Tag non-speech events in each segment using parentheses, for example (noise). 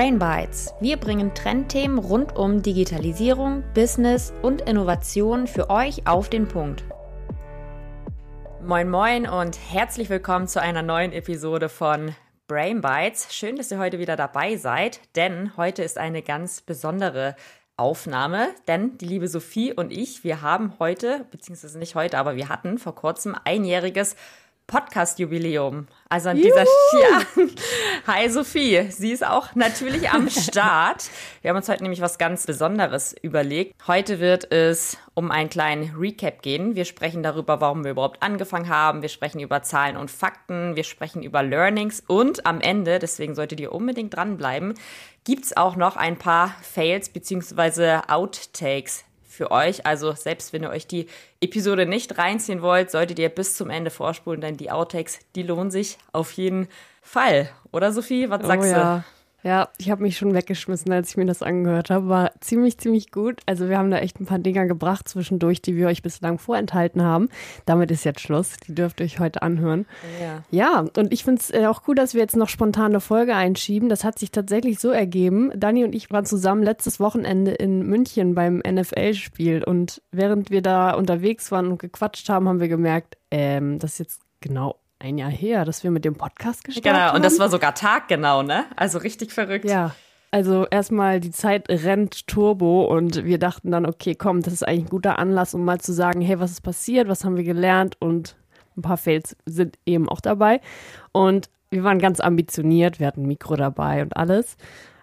Brain Bites. Wir bringen Trendthemen rund um Digitalisierung, Business und Innovation für euch auf den Punkt. Moin moin und herzlich willkommen zu einer neuen Episode von Brain Bites. Schön, dass ihr heute wieder dabei seid, denn heute ist eine ganz besondere Aufnahme, denn die liebe Sophie und ich, wir haben heute, beziehungsweise nicht heute, aber wir hatten vor kurzem einjähriges Podcast-Jubiläum. Also an dieser (laughs) ja. Hi Sophie, sie ist auch natürlich am (laughs) Start. Wir haben uns heute nämlich was ganz Besonderes überlegt. Heute wird es um einen kleinen Recap gehen. Wir sprechen darüber, warum wir überhaupt angefangen haben. Wir sprechen über Zahlen und Fakten. Wir sprechen über Learnings und am Ende, deswegen solltet ihr unbedingt dranbleiben, gibt's auch noch ein paar Fails bzw. Outtakes für euch. Also selbst wenn ihr euch die Episode nicht reinziehen wollt, solltet ihr bis zum Ende vorspulen, denn die Outtakes, die lohnen sich auf jeden Fall. Oder Sophie, was sagst oh, ja. du? Ja, ich habe mich schon weggeschmissen, als ich mir das angehört habe. War ziemlich, ziemlich gut. Also wir haben da echt ein paar Dinger gebracht zwischendurch, die wir euch bislang vorenthalten haben. Damit ist jetzt Schluss. Die dürft ihr euch heute anhören. Ja, ja und ich finde es äh, auch cool, dass wir jetzt noch spontane Folge einschieben. Das hat sich tatsächlich so ergeben. Dani und ich waren zusammen letztes Wochenende in München beim NFL-Spiel. Und während wir da unterwegs waren und gequatscht haben, haben wir gemerkt, ähm, das ist jetzt genau ein Jahr her, dass wir mit dem Podcast gestartet haben. Genau, und das war sogar taggenau, ne? Also richtig verrückt. Ja. Also erstmal die Zeit rennt Turbo und wir dachten dann, okay, komm, das ist eigentlich ein guter Anlass, um mal zu sagen, hey, was ist passiert, was haben wir gelernt und ein paar Fails sind eben auch dabei. Und wir waren ganz ambitioniert, wir hatten ein Mikro dabei und alles.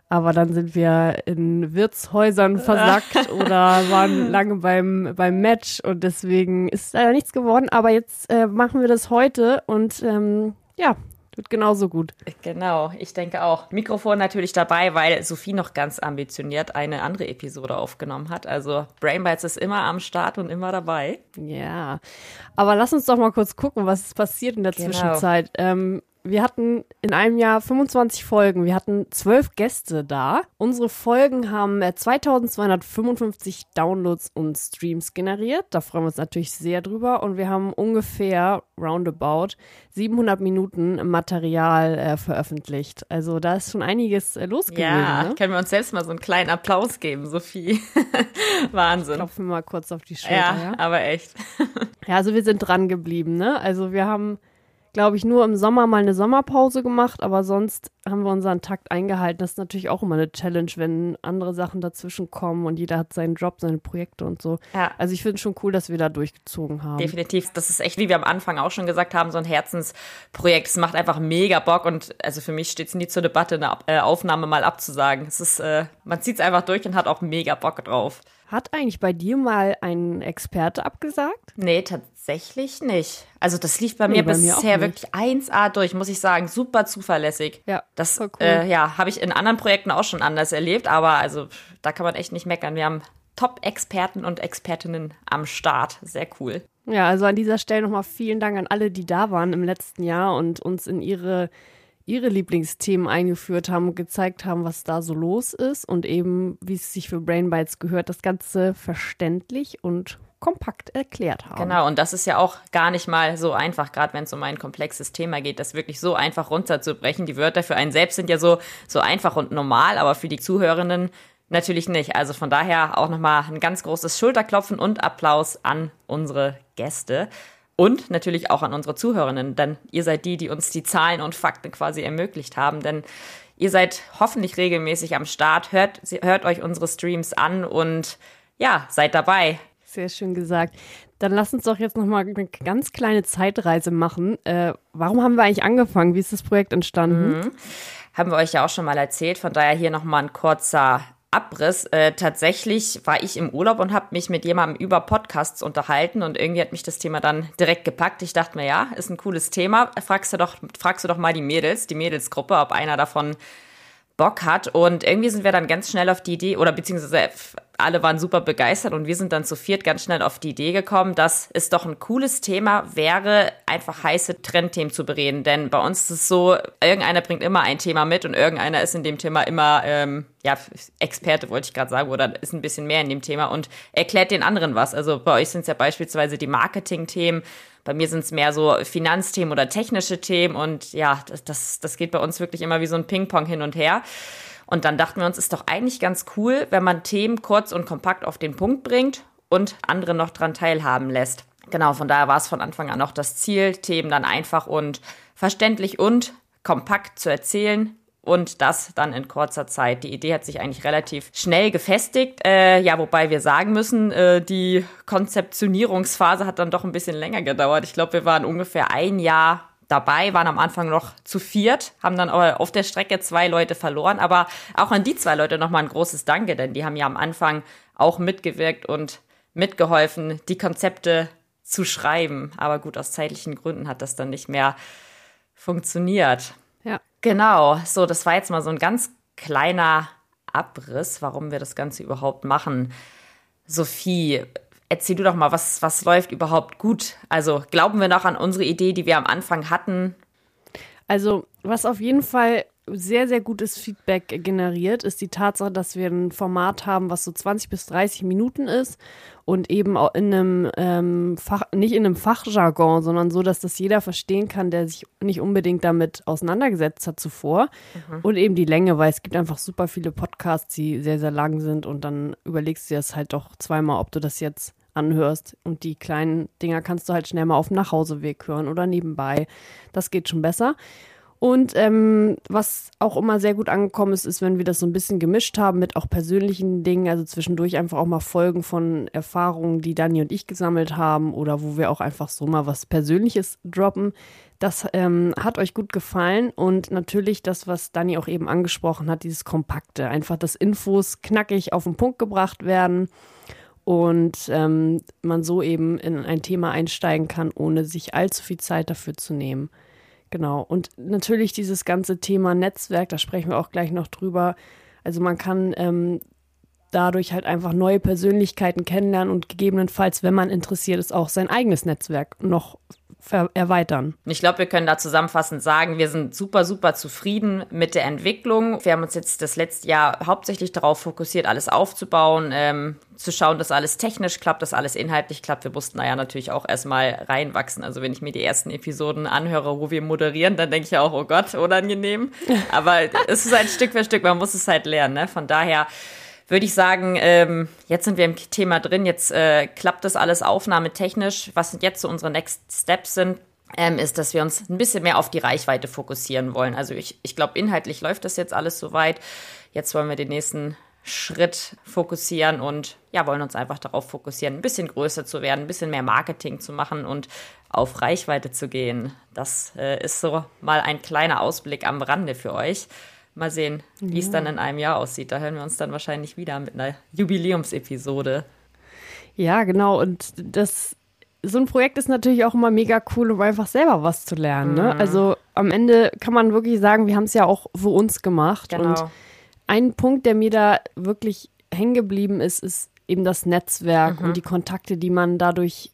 Aber dann sind wir in Wirtshäusern (laughs) versackt oder waren lange beim, beim Match und deswegen ist leider nichts geworden. Aber jetzt äh, machen wir das heute und ähm, ja, wird genauso gut. Genau, ich denke auch. Mikrofon natürlich dabei, weil Sophie noch ganz ambitioniert eine andere Episode aufgenommen hat. Also Brain Bites ist immer am Start und immer dabei. Ja, aber lass uns doch mal kurz gucken, was ist passiert in der genau. Zwischenzeit. Ähm, wir hatten in einem Jahr 25 Folgen. Wir hatten zwölf Gäste da. Unsere Folgen haben 2255 äh, Downloads und Streams generiert. Da freuen wir uns natürlich sehr drüber. Und wir haben ungefähr roundabout 700 Minuten Material äh, veröffentlicht. Also da ist schon einiges äh, los gewesen. Ja, ne? können wir uns selbst mal so einen kleinen Applaus geben, Sophie. (laughs) Wahnsinn. Klopfen wir mal kurz auf die Schulter. Ja, ja? aber echt. (laughs) ja, also wir sind dran geblieben. Ne? Also wir haben glaube ich, nur im Sommer mal eine Sommerpause gemacht, aber sonst haben wir unseren Takt eingehalten. Das ist natürlich auch immer eine Challenge, wenn andere Sachen dazwischen kommen und jeder hat seinen Job, seine Projekte und so. Ja. Also ich finde es schon cool, dass wir da durchgezogen haben. Definitiv. Das ist echt, wie wir am Anfang auch schon gesagt haben, so ein Herzensprojekt. Es macht einfach mega Bock und also für mich steht es nie zur Debatte, eine äh, Aufnahme mal abzusagen. Es ist, äh, man zieht es einfach durch und hat auch mega Bock drauf. Hat eigentlich bei dir mal ein Experte abgesagt? Nee, tatsächlich nicht. Also das lief bei nee, mir bei bisher mir wirklich 1A durch, muss ich sagen. Super zuverlässig. Ja, das cool. äh, ja, habe ich in anderen Projekten auch schon anders erlebt, aber also da kann man echt nicht meckern. Wir haben Top-Experten und Expertinnen am Start. Sehr cool. Ja, also an dieser Stelle nochmal vielen Dank an alle, die da waren im letzten Jahr und uns in ihre ihre Lieblingsthemen eingeführt haben gezeigt haben, was da so los ist und eben, wie es sich für Brain Bites gehört, das Ganze verständlich und kompakt erklärt haben. Genau, und das ist ja auch gar nicht mal so einfach, gerade wenn es um ein komplexes Thema geht, das wirklich so einfach runterzubrechen. Die Wörter für einen selbst sind ja so, so einfach und normal, aber für die Zuhörenden natürlich nicht. Also von daher auch nochmal ein ganz großes Schulterklopfen und Applaus an unsere Gäste. Und natürlich auch an unsere Zuhörerinnen, denn ihr seid die, die uns die Zahlen und Fakten quasi ermöglicht haben. Denn ihr seid hoffentlich regelmäßig am Start, hört, hört euch unsere Streams an und ja, seid dabei. Sehr schön gesagt. Dann lasst uns doch jetzt nochmal eine ganz kleine Zeitreise machen. Äh, warum haben wir eigentlich angefangen? Wie ist das Projekt entstanden? Mhm. Haben wir euch ja auch schon mal erzählt. Von daher hier nochmal ein kurzer Abriss. Äh, tatsächlich war ich im Urlaub und habe mich mit jemandem über Podcasts unterhalten und irgendwie hat mich das Thema dann direkt gepackt. Ich dachte mir, ja, ist ein cooles Thema. Fragst du doch, fragst du doch mal die Mädels, die Mädelsgruppe, ob einer davon Bock hat. Und irgendwie sind wir dann ganz schnell auf die Idee, oder beziehungsweise alle waren super begeistert und wir sind dann zu viert ganz schnell auf die Idee gekommen, dass es doch ein cooles Thema wäre, einfach heiße Trendthemen zu bereden. Denn bei uns ist es so, irgendeiner bringt immer ein Thema mit und irgendeiner ist in dem Thema immer, ähm, ja, Experte wollte ich gerade sagen, oder ist ein bisschen mehr in dem Thema und erklärt den anderen was. Also bei euch sind es ja beispielsweise die Marketing-Themen, bei mir sind es mehr so Finanzthemen oder technische Themen und ja, das, das, das geht bei uns wirklich immer wie so ein Ping-Pong hin und her. Und dann dachten wir uns, ist doch eigentlich ganz cool, wenn man Themen kurz und kompakt auf den Punkt bringt und andere noch dran teilhaben lässt. Genau, von daher war es von Anfang an auch das Ziel, Themen dann einfach und verständlich und kompakt zu erzählen, und das dann in kurzer Zeit. Die Idee hat sich eigentlich relativ schnell gefestigt. Äh, ja, wobei wir sagen müssen, äh, die Konzeptionierungsphase hat dann doch ein bisschen länger gedauert. Ich glaube, wir waren ungefähr ein Jahr dabei, waren am Anfang noch zu viert, haben dann aber auf der Strecke zwei Leute verloren. Aber auch an die zwei Leute nochmal ein großes Danke, denn die haben ja am Anfang auch mitgewirkt und mitgeholfen, die Konzepte zu schreiben. Aber gut, aus zeitlichen Gründen hat das dann nicht mehr funktioniert. Ja. Genau, so, das war jetzt mal so ein ganz kleiner Abriss, warum wir das Ganze überhaupt machen. Sophie, erzähl du doch mal, was, was läuft überhaupt gut? Also glauben wir noch an unsere Idee, die wir am Anfang hatten? Also, was auf jeden Fall sehr, sehr gutes Feedback generiert, ist die Tatsache, dass wir ein Format haben, was so 20 bis 30 Minuten ist und eben auch in einem ähm, Fach, nicht in einem Fachjargon, sondern so, dass das jeder verstehen kann, der sich nicht unbedingt damit auseinandergesetzt hat zuvor. Mhm. Und eben die Länge, weil es gibt einfach super viele Podcasts, die sehr, sehr lang sind und dann überlegst du dir das halt doch zweimal, ob du das jetzt anhörst. Und die kleinen Dinger kannst du halt schnell mal auf dem Nachhauseweg hören oder nebenbei. Das geht schon besser. Und ähm, was auch immer sehr gut angekommen ist, ist, wenn wir das so ein bisschen gemischt haben mit auch persönlichen Dingen, also zwischendurch einfach auch mal Folgen von Erfahrungen, die Dani und ich gesammelt haben oder wo wir auch einfach so mal was Persönliches droppen. Das ähm, hat euch gut gefallen und natürlich das, was Dani auch eben angesprochen hat, dieses Kompakte, einfach, dass Infos knackig auf den Punkt gebracht werden und ähm, man so eben in ein Thema einsteigen kann, ohne sich allzu viel Zeit dafür zu nehmen. Genau. Und natürlich dieses ganze Thema Netzwerk, da sprechen wir auch gleich noch drüber. Also man kann ähm, dadurch halt einfach neue Persönlichkeiten kennenlernen und gegebenenfalls, wenn man interessiert ist, auch sein eigenes Netzwerk noch erweitern. Ich glaube, wir können da zusammenfassend sagen, wir sind super, super zufrieden mit der Entwicklung. Wir haben uns jetzt das letzte Jahr hauptsächlich darauf fokussiert, alles aufzubauen, ähm, zu schauen, dass alles technisch klappt, dass alles inhaltlich klappt. Wir mussten da ja natürlich auch erstmal reinwachsen. Also wenn ich mir die ersten Episoden anhöre, wo wir moderieren, dann denke ich ja auch, oh Gott, unangenehm. Aber (laughs) es ist halt Stück für Stück, man muss es halt lernen. Ne? Von daher würde ich sagen, ähm, jetzt sind wir im Thema drin, jetzt äh, klappt das alles aufnahmetechnisch. Was jetzt so unsere Next Steps sind, ähm, ist, dass wir uns ein bisschen mehr auf die Reichweite fokussieren wollen. Also ich, ich glaube, inhaltlich läuft das jetzt alles soweit. Jetzt wollen wir den nächsten Schritt fokussieren und ja, wollen uns einfach darauf fokussieren, ein bisschen größer zu werden, ein bisschen mehr Marketing zu machen und auf Reichweite zu gehen. Das äh, ist so mal ein kleiner Ausblick am Rande für euch. Mal sehen, wie es dann in einem Jahr aussieht. Da hören wir uns dann wahrscheinlich wieder mit einer Jubiläumsepisode. Ja, genau. Und das so ein Projekt ist natürlich auch immer mega cool, um einfach selber was zu lernen. Ne? Mhm. Also am Ende kann man wirklich sagen, wir haben es ja auch für uns gemacht. Genau. Und ein Punkt, der mir da wirklich hängen geblieben ist, ist eben das Netzwerk mhm. und die Kontakte, die man dadurch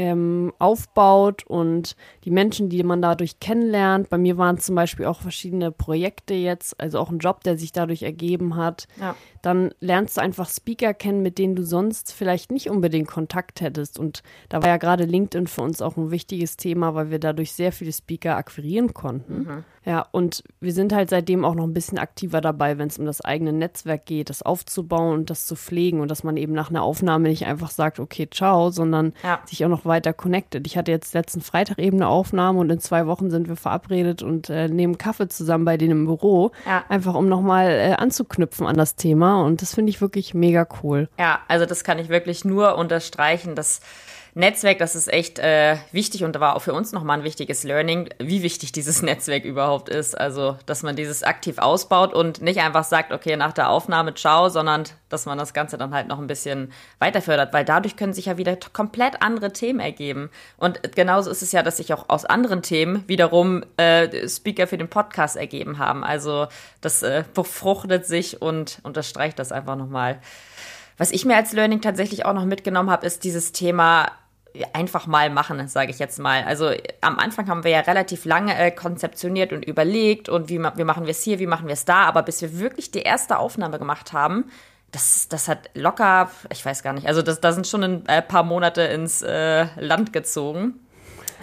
ähm, aufbaut und die Menschen, die man dadurch kennenlernt. Bei mir waren zum Beispiel auch verschiedene Projekte jetzt, also auch ein Job, der sich dadurch ergeben hat. Ja. Dann lernst du einfach Speaker kennen, mit denen du sonst vielleicht nicht unbedingt Kontakt hättest. Und da war ja gerade LinkedIn für uns auch ein wichtiges Thema, weil wir dadurch sehr viele Speaker akquirieren konnten. Mhm. Ja, und wir sind halt seitdem auch noch ein bisschen aktiver dabei, wenn es um das eigene Netzwerk geht, das aufzubauen und das zu pflegen und dass man eben nach einer Aufnahme nicht einfach sagt, okay, ciao, sondern ja. sich auch noch weiter connected. Ich hatte jetzt letzten Freitag eben eine Aufnahme und in zwei Wochen sind wir verabredet und äh, nehmen Kaffee zusammen bei denen im Büro, ja. einfach um nochmal äh, anzuknüpfen an das Thema und das finde ich wirklich mega cool. Ja, also das kann ich wirklich nur unterstreichen, dass Netzwerk, das ist echt äh, wichtig und da war auch für uns nochmal ein wichtiges Learning, wie wichtig (laughs) dieses Netzwerk überhaupt ist. Also, dass man dieses aktiv ausbaut und nicht einfach sagt, okay, nach der Aufnahme ciao, sondern dass man das Ganze dann halt noch ein bisschen weiterfördert, weil dadurch können sich ja wieder komplett andere Themen ergeben. Und genauso ist es ja, dass sich auch aus anderen Themen wiederum äh, Speaker für den Podcast ergeben haben. Also das äh, befruchtet sich und unterstreicht das einfach nochmal. Was ich mir als Learning tatsächlich auch noch mitgenommen habe, ist dieses Thema einfach mal machen, sage ich jetzt mal. Also am Anfang haben wir ja relativ lange äh, konzeptioniert und überlegt und wie, wie machen wir es hier, wie machen wir es da, aber bis wir wirklich die erste Aufnahme gemacht haben, das, das hat locker, ich weiß gar nicht, also das, da sind schon ein äh, paar Monate ins äh, Land gezogen. (laughs)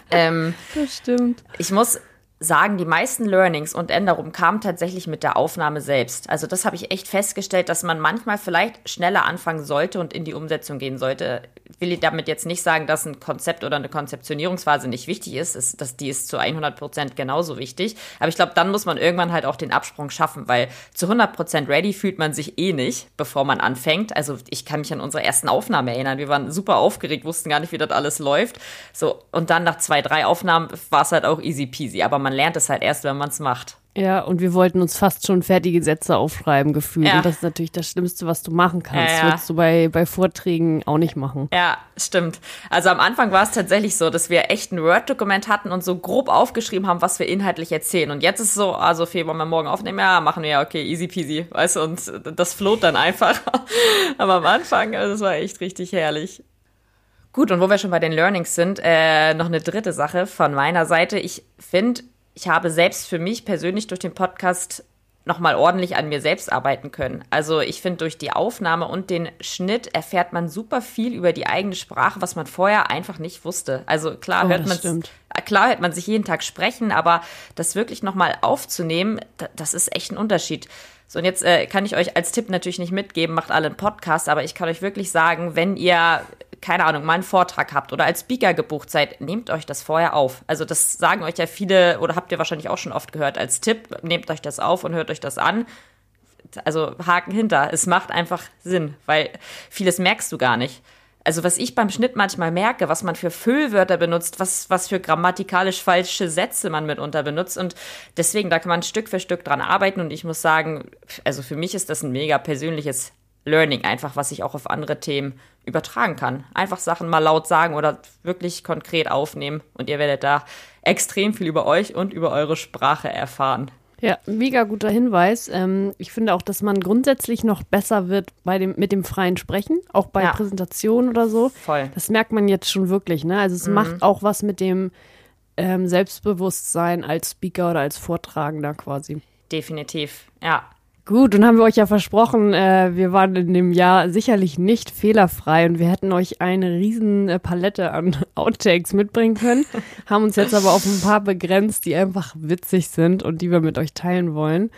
Ähm, das stimmt. Ich muss sagen, die meisten Learnings und Änderungen kamen tatsächlich mit der Aufnahme selbst. Also das habe ich echt festgestellt, dass man manchmal vielleicht schneller anfangen sollte und in die Umsetzung gehen sollte. Ich will damit jetzt nicht sagen, dass ein Konzept oder eine Konzeptionierungsphase nicht wichtig ist. ist dass die ist zu 100 Prozent genauso wichtig. Aber ich glaube, dann muss man irgendwann halt auch den Absprung schaffen, weil zu 100 Prozent ready fühlt man sich eh nicht, bevor man anfängt. Also ich kann mich an unsere ersten Aufnahmen erinnern. Wir waren super aufgeregt, wussten gar nicht, wie das alles läuft. So und dann nach zwei, drei Aufnahmen war es halt auch easy peasy. Aber man lernt es halt erst, wenn man es macht. Ja, und wir wollten uns fast schon fertige Sätze aufschreiben gefühlt. Ja. Und das ist natürlich das Schlimmste, was du machen kannst. Ja, ja. Würdest du bei, bei Vorträgen auch nicht machen. Ja, stimmt. Also am Anfang war es tatsächlich so, dass wir echt ein Word-Dokument hatten und so grob aufgeschrieben haben, was wir inhaltlich erzählen. Und jetzt ist es so, also okay, wollen wir morgen aufnehmen? Ja, machen wir ja, okay, easy peasy, weißt du, und das float dann einfach. (laughs) Aber am Anfang, also das war echt richtig herrlich. Gut, und wo wir schon bei den Learnings sind, äh, noch eine dritte Sache von meiner Seite. Ich finde, ich habe selbst für mich persönlich durch den Podcast nochmal ordentlich an mir selbst arbeiten können. Also ich finde, durch die Aufnahme und den Schnitt erfährt man super viel über die eigene Sprache, was man vorher einfach nicht wusste. Also klar oh, hört man klar hört man sich jeden Tag sprechen, aber das wirklich nochmal aufzunehmen, das ist echt ein Unterschied. So, und jetzt äh, kann ich euch als Tipp natürlich nicht mitgeben, macht alle einen Podcast, aber ich kann euch wirklich sagen, wenn ihr keine Ahnung, mal einen Vortrag habt oder als Speaker gebucht seid, nehmt euch das vorher auf. Also das sagen euch ja viele oder habt ihr wahrscheinlich auch schon oft gehört als Tipp, nehmt euch das auf und hört euch das an. Also Haken hinter, es macht einfach Sinn, weil vieles merkst du gar nicht. Also was ich beim Schnitt manchmal merke, was man für Füllwörter benutzt, was, was für grammatikalisch falsche Sätze man mitunter benutzt. Und deswegen, da kann man Stück für Stück dran arbeiten. Und ich muss sagen, also für mich ist das ein mega persönliches Learning einfach, was ich auch auf andere Themen übertragen kann. Einfach Sachen mal laut sagen oder wirklich konkret aufnehmen und ihr werdet da extrem viel über euch und über eure Sprache erfahren. Ja, mega guter Hinweis. Ähm, ich finde auch, dass man grundsätzlich noch besser wird bei dem, mit dem freien Sprechen, auch bei ja. Präsentationen oder so. Voll. Das merkt man jetzt schon wirklich, ne? Also es mhm. macht auch was mit dem ähm, Selbstbewusstsein als Speaker oder als Vortragender quasi. Definitiv, ja. Gut, und haben wir euch ja versprochen, äh, wir waren in dem Jahr sicherlich nicht fehlerfrei und wir hätten euch eine riesen äh, Palette an (laughs) Outtakes mitbringen können, haben uns jetzt aber auf ein paar begrenzt, die einfach witzig sind und die wir mit euch teilen wollen.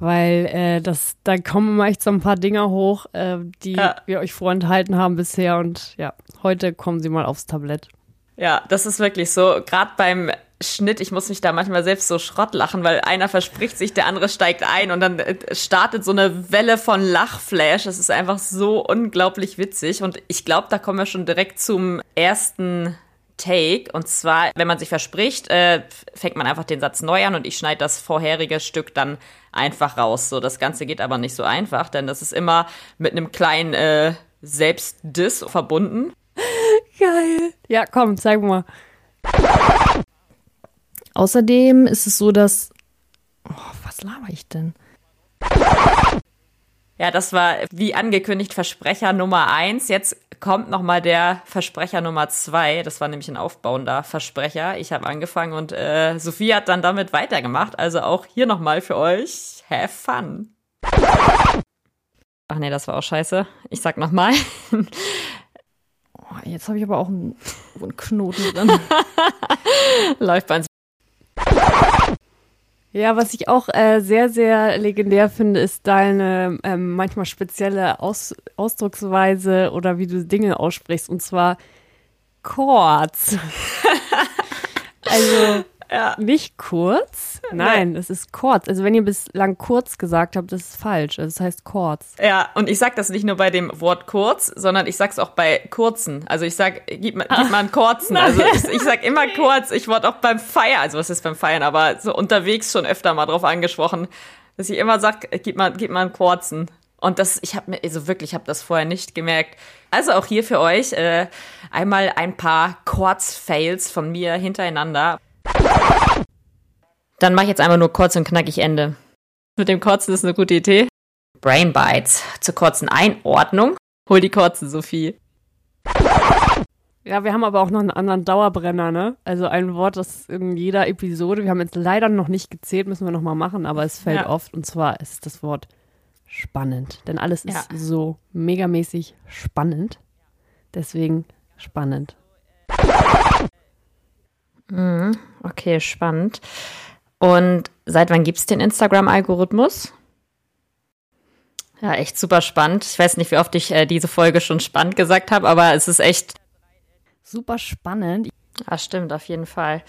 Weil äh, das, da kommen immer echt so ein paar Dinger hoch, äh, die ja. wir euch vorenthalten haben bisher und ja, heute kommen sie mal aufs Tablett. Ja, das ist wirklich so. Gerade beim Schnitt, ich muss mich da manchmal selbst so Schrott lachen, weil einer verspricht sich, der andere steigt ein und dann äh, startet so eine Welle von Lachflash. Das ist einfach so unglaublich witzig und ich glaube, da kommen wir schon direkt zum ersten Take. Und zwar, wenn man sich verspricht, äh, fängt man einfach den Satz neu an und ich schneide das vorherige Stück dann einfach raus. So, das Ganze geht aber nicht so einfach, denn das ist immer mit einem kleinen äh, Selbstdiss verbunden. (laughs) Geil. Ja, komm, zeig mal. Außerdem ist es so, dass. Oh, was laber ich denn? Ja, das war wie angekündigt Versprecher Nummer eins. Jetzt kommt nochmal der Versprecher Nummer zwei. Das war nämlich ein aufbauender Versprecher. Ich habe angefangen und äh, Sophie hat dann damit weitergemacht. Also auch hier nochmal für euch. Have fun. Ach nee, das war auch scheiße. Ich sag nochmal. Oh, jetzt habe ich aber auch einen, einen Knoten drin. (laughs) Läuft bei uns ja, was ich auch äh, sehr, sehr legendär finde, ist deine ähm, manchmal spezielle Aus Ausdrucksweise oder wie du Dinge aussprichst. Und zwar kurz. (laughs) also ja. Nicht kurz? Nein, es ist kurz. Also wenn ihr bislang kurz gesagt habt, das ist falsch. Also es heißt kurz. Ja, und ich sag das nicht nur bei dem Wort kurz, sondern ich sag's auch bei kurzen. Also ich sag, gib, mal, gib mal einen kurzen. Also ich, ich sag (laughs) immer kurz. Ich wurde auch beim Feiern, also was ist beim Feiern, aber so unterwegs schon öfter mal drauf angesprochen, dass ich immer sag, gib mal, gib mal einen kurzen. Und das, ich habe mir, also wirklich, ich habe das vorher nicht gemerkt. Also auch hier für euch äh, einmal ein paar Kurz-Fails von mir hintereinander. Dann mache ich jetzt einmal nur kurz und knackig Ende. Mit dem Kurzen ist eine gute Idee. Brain Bites zur kurzen Einordnung. Hol die kurzen, Sophie. Ja, wir haben aber auch noch einen anderen Dauerbrenner, ne? Also ein Wort, das in jeder Episode, wir haben jetzt leider noch nicht gezählt, müssen wir noch mal machen, aber es fällt ja. oft und zwar ist das Wort spannend, denn alles ist ja. so megamäßig spannend. Deswegen spannend. Mhm. Okay, spannend. Und seit wann gibt es den Instagram-Algorithmus? Ja, echt super spannend. Ich weiß nicht, wie oft ich äh, diese Folge schon spannend gesagt habe, aber es ist echt super spannend. Ah, stimmt, auf jeden Fall.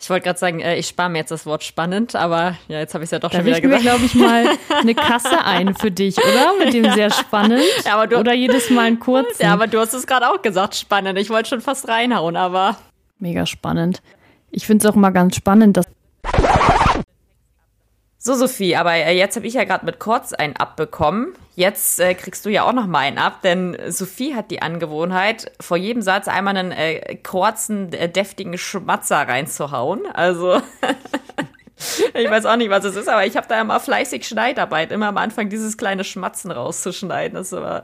Ich wollte gerade sagen, äh, ich spare mir jetzt das Wort spannend, aber ja, jetzt habe ich es ja doch da schon wieder gesagt. Da glaube ich, mal (laughs) eine Kasse ein für dich, oder? Mit dem sehr spannend. Ja, aber du, oder jedes Mal ein kurzen. Ja, aber du hast es gerade auch gesagt, spannend. Ich wollte schon fast reinhauen, aber. Mega spannend. Ich finde es auch immer ganz spannend, dass so, Sophie, aber äh, jetzt habe ich ja gerade mit Kurz einen abbekommen. Jetzt äh, kriegst du ja auch noch mal einen ab, denn Sophie hat die Angewohnheit, vor jedem Satz einmal einen äh, kurzen, äh, deftigen Schmatzer reinzuhauen. Also, (laughs) (laughs) ich weiß auch nicht, was es ist, aber ich habe da immer fleißig Schneidarbeit, immer am Anfang dieses kleine Schmatzen rauszuschneiden. Das ist aber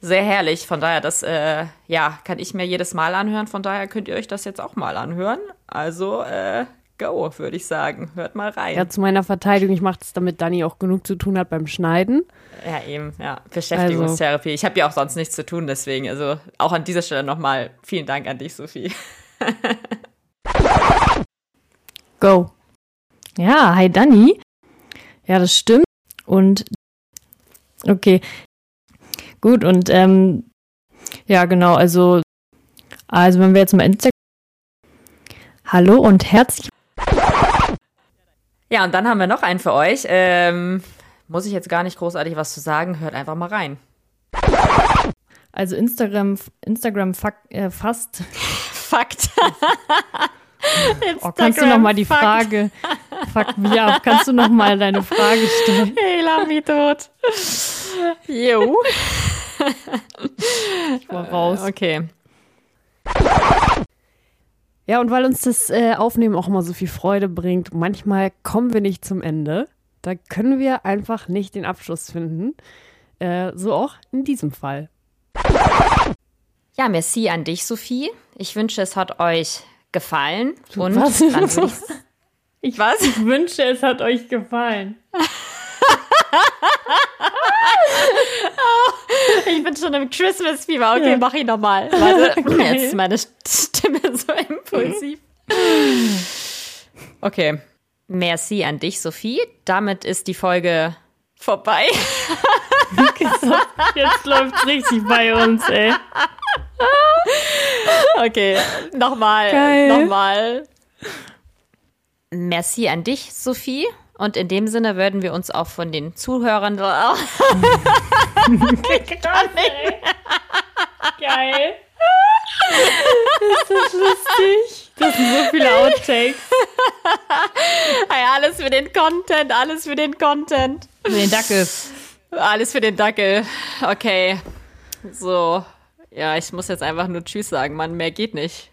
sehr herrlich. Von daher, das äh, ja, kann ich mir jedes Mal anhören. Von daher könnt ihr euch das jetzt auch mal anhören. Also, äh, go, würde ich sagen. Hört mal rein. Ja, zu meiner Verteidigung, ich mache es, damit Dani auch genug zu tun hat beim Schneiden. Ja, eben, ja. Beschäftigungstherapie. Also. Ich habe ja auch sonst nichts zu tun, deswegen, also auch an dieser Stelle nochmal vielen Dank an dich, Sophie. (laughs) go. Ja, hi Dani. Ja, das stimmt. Und okay. Gut, und ähm, ja, genau, also, also wenn wir jetzt mal Instagram Hallo und herzlich ja, und dann haben wir noch einen für euch. Ähm, muss ich jetzt gar nicht großartig was zu sagen. Hört einfach mal rein. Also Instagram, Instagram fakt, äh, fast. (laughs) Fakt. (laughs) (laughs) oh, kannst du noch mal die Frage, fuck mich ab, kannst du noch mal deine Frage stellen? (laughs) Hey, lass mich tot. Jo. ich war raus. Okay. Ja, und weil uns das äh, Aufnehmen auch immer so viel Freude bringt, manchmal kommen wir nicht zum Ende. Da können wir einfach nicht den Abschluss finden. Äh, so auch in diesem Fall. Ja, merci an dich, Sophie. Ich wünsche, es hat euch gefallen. Und was? dann würde ich. (laughs) Ich was? Ich wünsche, es hat euch gefallen. (laughs) ich bin schon im Christmas-Fieber. Okay, ja. mach ich nochmal. Warte, (laughs) okay. jetzt ist meine Stimme so impulsiv. Okay. Merci an dich, Sophie. Damit ist die Folge vorbei. jetzt läuft's richtig bei uns, ey. Okay, nochmal. Nochmal. Merci an dich, Sophie. Und in dem Sinne würden wir uns auch von den Zuhörern. (laughs) Geil. Ist das lustig? Das sind so viele Outtakes. Hey, alles für den Content, alles für den Content. Für den Dackel. Alles für den Dackel. Okay. So. Ja, ich muss jetzt einfach nur Tschüss sagen, Mann. Mehr geht nicht.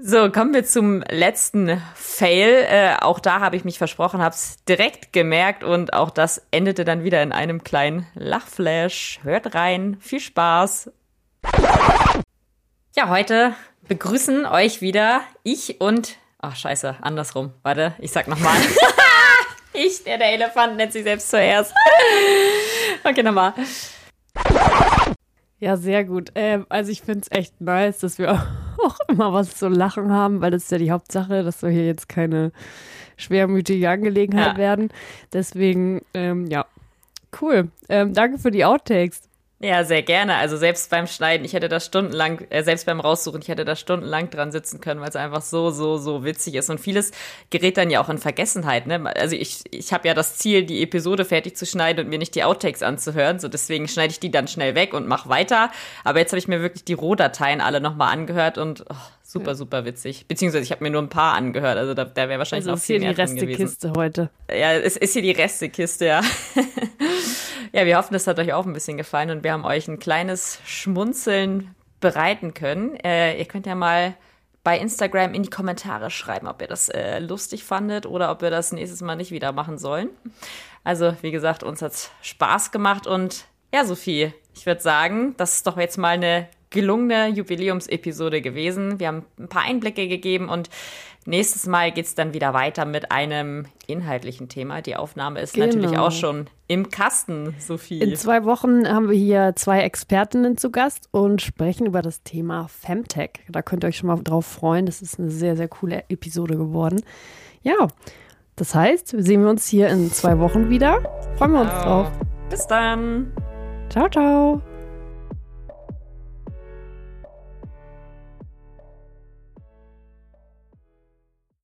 So, kommen wir zum letzten Fail. Äh, auch da habe ich mich versprochen, habe es direkt gemerkt und auch das endete dann wieder in einem kleinen Lachflash. Hört rein, viel Spaß. Ja, heute begrüßen euch wieder ich und, ach scheiße, andersrum. Warte, ich sag nochmal. (laughs) ich, der der Elefant, nennt sich selbst zuerst. okay, nochmal. Ja, sehr gut. Ähm, also ich finde es echt nice, dass wir (laughs) auch immer was zu lachen haben, weil das ist ja die Hauptsache, dass wir hier jetzt keine schwermütige Angelegenheit ja. werden. Deswegen, ähm, ja, cool. Ähm, danke für die Outtakes. Ja, sehr gerne. Also selbst beim Schneiden, ich hätte da stundenlang, äh, selbst beim Raussuchen, ich hätte da stundenlang dran sitzen können, weil es einfach so, so, so witzig ist. Und vieles gerät dann ja auch in Vergessenheit. Ne? Also ich, ich habe ja das Ziel, die Episode fertig zu schneiden und mir nicht die Outtakes anzuhören. So deswegen schneide ich die dann schnell weg und mache weiter. Aber jetzt habe ich mir wirklich die Rohdateien alle nochmal angehört und oh, super, super witzig. Beziehungsweise ich habe mir nur ein paar angehört. Also da, da wäre wahrscheinlich also noch viel mehr ist hier die Restekiste heute. Ja, es ist hier die Restekiste, ja. (laughs) Ja, wir hoffen, es hat euch auch ein bisschen gefallen und wir haben euch ein kleines Schmunzeln bereiten können. Äh, ihr könnt ja mal bei Instagram in die Kommentare schreiben, ob ihr das äh, lustig fandet oder ob wir das nächstes Mal nicht wieder machen sollen. Also, wie gesagt, uns hat Spaß gemacht und ja, Sophie, ich würde sagen, das ist doch jetzt mal eine gelungene Jubiläumsepisode gewesen. Wir haben ein paar Einblicke gegeben und nächstes Mal geht es dann wieder weiter mit einem inhaltlichen Thema. Die Aufnahme ist genau. natürlich auch schon im Kasten, Sophie. In zwei Wochen haben wir hier zwei Expertinnen zu Gast und sprechen über das Thema Femtech. Da könnt ihr euch schon mal drauf freuen. Das ist eine sehr, sehr coole Episode geworden. Ja, das heißt, sehen wir uns hier in zwei Wochen wieder. Freuen wir uns drauf. Bis dann. Ciao, ciao.